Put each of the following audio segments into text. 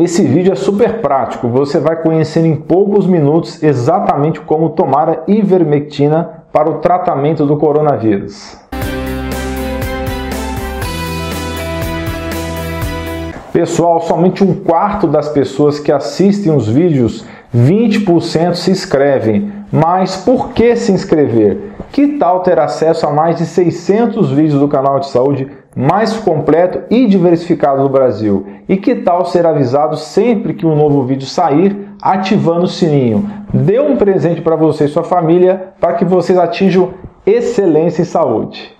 Esse vídeo é super prático, você vai conhecer em poucos minutos exatamente como tomar a ivermectina para o tratamento do coronavírus. Pessoal, somente um quarto das pessoas que assistem os vídeos, 20% se inscrevem. Mas por que se inscrever? Que tal ter acesso a mais de 600 vídeos do canal de saúde mais completo e diversificado do Brasil? E que tal ser avisado sempre que um novo vídeo sair, ativando o sininho? Dê um presente para você e sua família para que vocês atinjam excelência em saúde.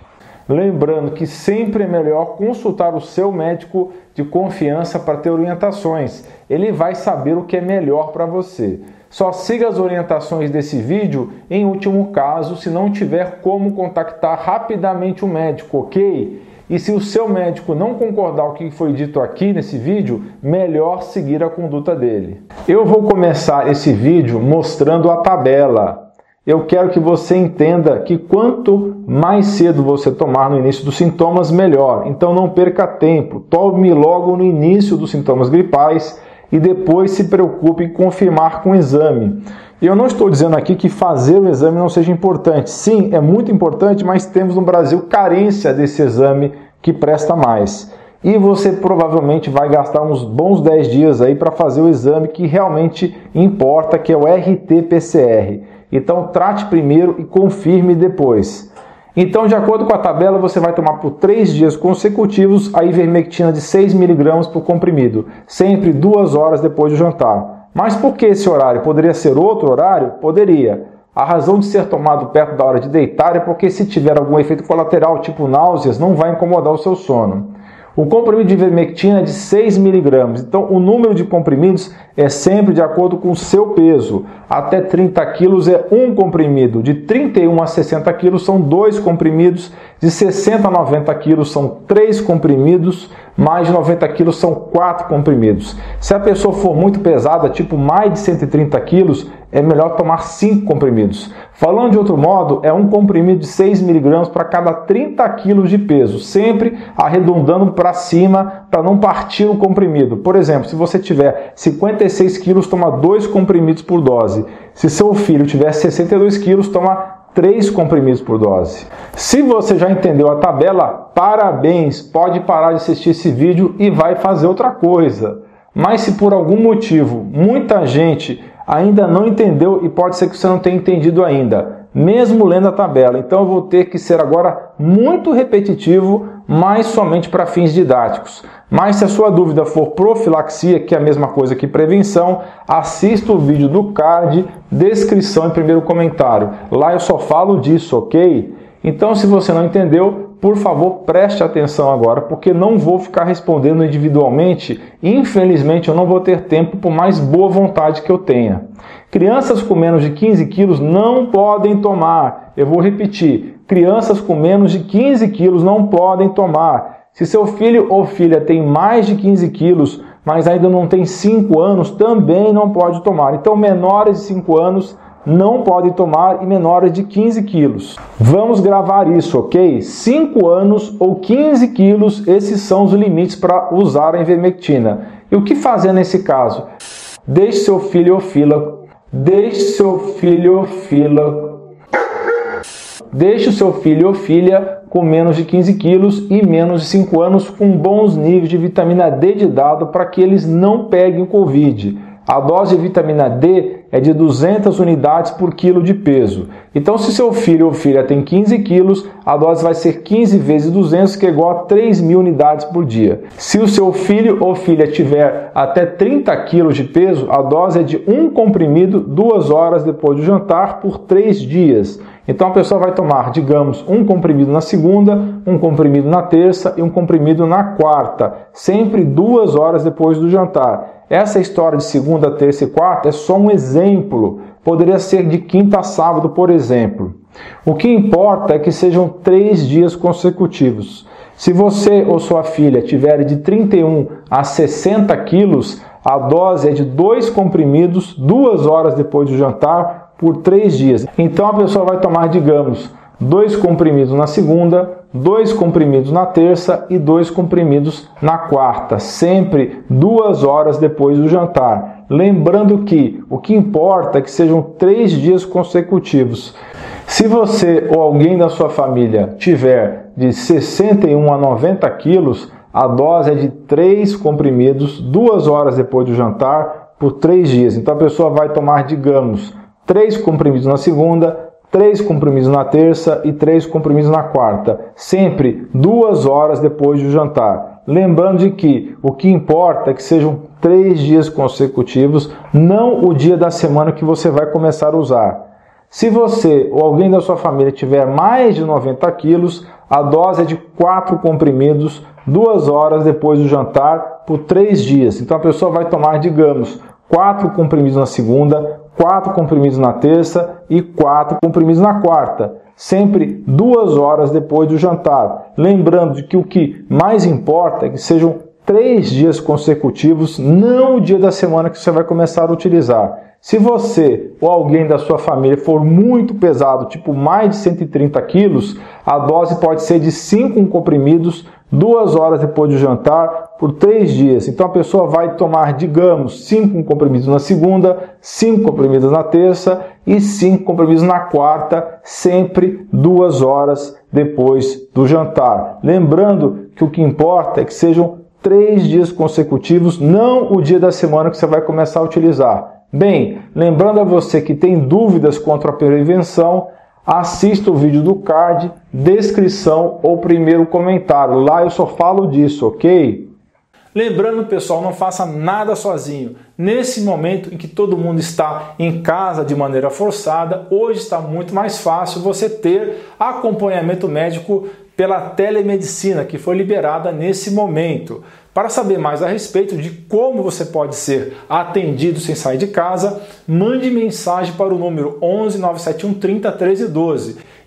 Lembrando que sempre é melhor consultar o seu médico de confiança para ter orientações. Ele vai saber o que é melhor para você. Só siga as orientações desse vídeo em último caso, se não tiver como contactar rapidamente o médico, ok? E se o seu médico não concordar com o que foi dito aqui nesse vídeo, melhor seguir a conduta dele. Eu vou começar esse vídeo mostrando a tabela. Eu quero que você entenda que quanto mais cedo você tomar no início dos sintomas, melhor. Então não perca tempo, tome logo no início dos sintomas gripais e depois se preocupe em confirmar com o exame. Eu não estou dizendo aqui que fazer o exame não seja importante. Sim, é muito importante, mas temos no Brasil carência desse exame que presta mais. E você provavelmente vai gastar uns bons 10 dias aí para fazer o exame que realmente importa, que é o RT-PCR. Então trate primeiro e confirme depois. Então, de acordo com a tabela, você vai tomar por 3 dias consecutivos a ivermectina de 6mg por comprimido, sempre duas horas depois do jantar. Mas por que esse horário? Poderia ser outro horário? Poderia. A razão de ser tomado perto da hora de deitar é porque se tiver algum efeito colateral, tipo náuseas, não vai incomodar o seu sono. O comprimido de ivermectina é de 6 miligramas, então o número de comprimidos é sempre de acordo com o seu peso. Até 30 quilos é um comprimido, de 31 a 60 quilos são dois comprimidos, de 60 a 90 quilos são três comprimidos, mais de 90 quilos são quatro comprimidos. Se a pessoa for muito pesada, tipo mais de 130 quilos, é melhor tomar 5 comprimidos. Falando de outro modo, é um comprimido de 6 miligramas para cada 30 quilos de peso, sempre arredondando para cima para não partir o comprimido. Por exemplo, se você tiver 56 quilos, toma 2 comprimidos por dose. Se seu filho tiver 62 quilos, toma 3 comprimidos por dose. Se você já entendeu a tabela, parabéns! Pode parar de assistir esse vídeo e vai fazer outra coisa. Mas se por algum motivo muita gente ainda não entendeu e pode ser que você não tenha entendido ainda, mesmo lendo a tabela. Então eu vou ter que ser agora muito repetitivo, mas somente para fins didáticos. Mas se a sua dúvida for profilaxia, que é a mesma coisa que prevenção, assista o vídeo do card, descrição e primeiro comentário. Lá eu só falo disso, ok? Então, se você não entendeu, por favor, preste atenção agora, porque não vou ficar respondendo individualmente. Infelizmente, eu não vou ter tempo por mais boa vontade que eu tenha. Crianças com menos de 15 quilos não podem tomar. Eu vou repetir: crianças com menos de 15 quilos não podem tomar. Se seu filho ou filha tem mais de 15 quilos, mas ainda não tem 5 anos, também não pode tomar. Então, menores de 5 anos não podem tomar e menores de 15 quilos. Vamos gravar isso, ok? 5 anos ou 15 quilos, esses são os limites para usar a ivermectina. E o que fazer nesse caso? Deixe seu filho ou filha, deixe seu filho ou filha, deixe o seu filho ou filha com menos de 15 quilos e menos de 5 anos com bons níveis de vitamina D de dado para que eles não peguem Covid. A dose de vitamina D é de 200 unidades por quilo de peso. Então, se seu filho ou filha tem 15 quilos, a dose vai ser 15 vezes 200, que é igual a 3 mil unidades por dia. Se o seu filho ou filha tiver até 30 quilos de peso, a dose é de um comprimido duas horas depois do jantar por 3 dias. Então a pessoa vai tomar, digamos, um comprimido na segunda, um comprimido na terça e um comprimido na quarta, sempre duas horas depois do jantar. Essa história de segunda, terça e quarta é só um exemplo. Poderia ser de quinta a sábado, por exemplo. O que importa é que sejam três dias consecutivos. Se você ou sua filha tiver de 31 a 60 quilos, a dose é de dois comprimidos duas horas depois do jantar por três dias. Então a pessoa vai tomar, digamos, dois comprimidos na segunda, dois comprimidos na terça e dois comprimidos na quarta, sempre duas horas depois do jantar. Lembrando que o que importa é que sejam três dias consecutivos. Se você ou alguém da sua família tiver de 61 a 90 quilos, a dose é de três comprimidos duas horas depois do jantar por três dias. Então a pessoa vai tomar, digamos, três comprimidos na segunda, três comprimidos na terça e três comprimidos na quarta, sempre duas horas depois do jantar. Lembrando de que o que importa é que sejam três dias consecutivos, não o dia da semana que você vai começar a usar. Se você ou alguém da sua família tiver mais de 90 quilos, a dose é de quatro comprimidos, duas horas depois do jantar, por três dias. Então a pessoa vai tomar, digamos, quatro comprimidos na segunda, quatro comprimidos na terça e quatro comprimidos na quarta, sempre duas horas depois do jantar. Lembrando de que o que mais importa é que sejam três dias consecutivos, não o dia da semana que você vai começar a utilizar. Se você ou alguém da sua família for muito pesado, tipo mais de 130 quilos, a dose pode ser de 5 comprimidos duas horas depois do jantar por três dias. Então a pessoa vai tomar, digamos, cinco comprimidos na segunda, cinco comprimidos na terça e cinco comprimidos na quarta, sempre duas horas depois do jantar. Lembrando que o que importa é que sejam três dias consecutivos, não o dia da semana que você vai começar a utilizar. Bem, lembrando a você que tem dúvidas contra a prevenção, assista o vídeo do card, descrição ou primeiro comentário. Lá eu só falo disso, ok? Lembrando, pessoal, não faça nada sozinho. Nesse momento em que todo mundo está em casa de maneira forçada, hoje está muito mais fácil você ter acompanhamento médico pela telemedicina que foi liberada nesse momento. Para saber mais a respeito de como você pode ser atendido sem sair de casa, mande mensagem para o número 11 971 30 13 12.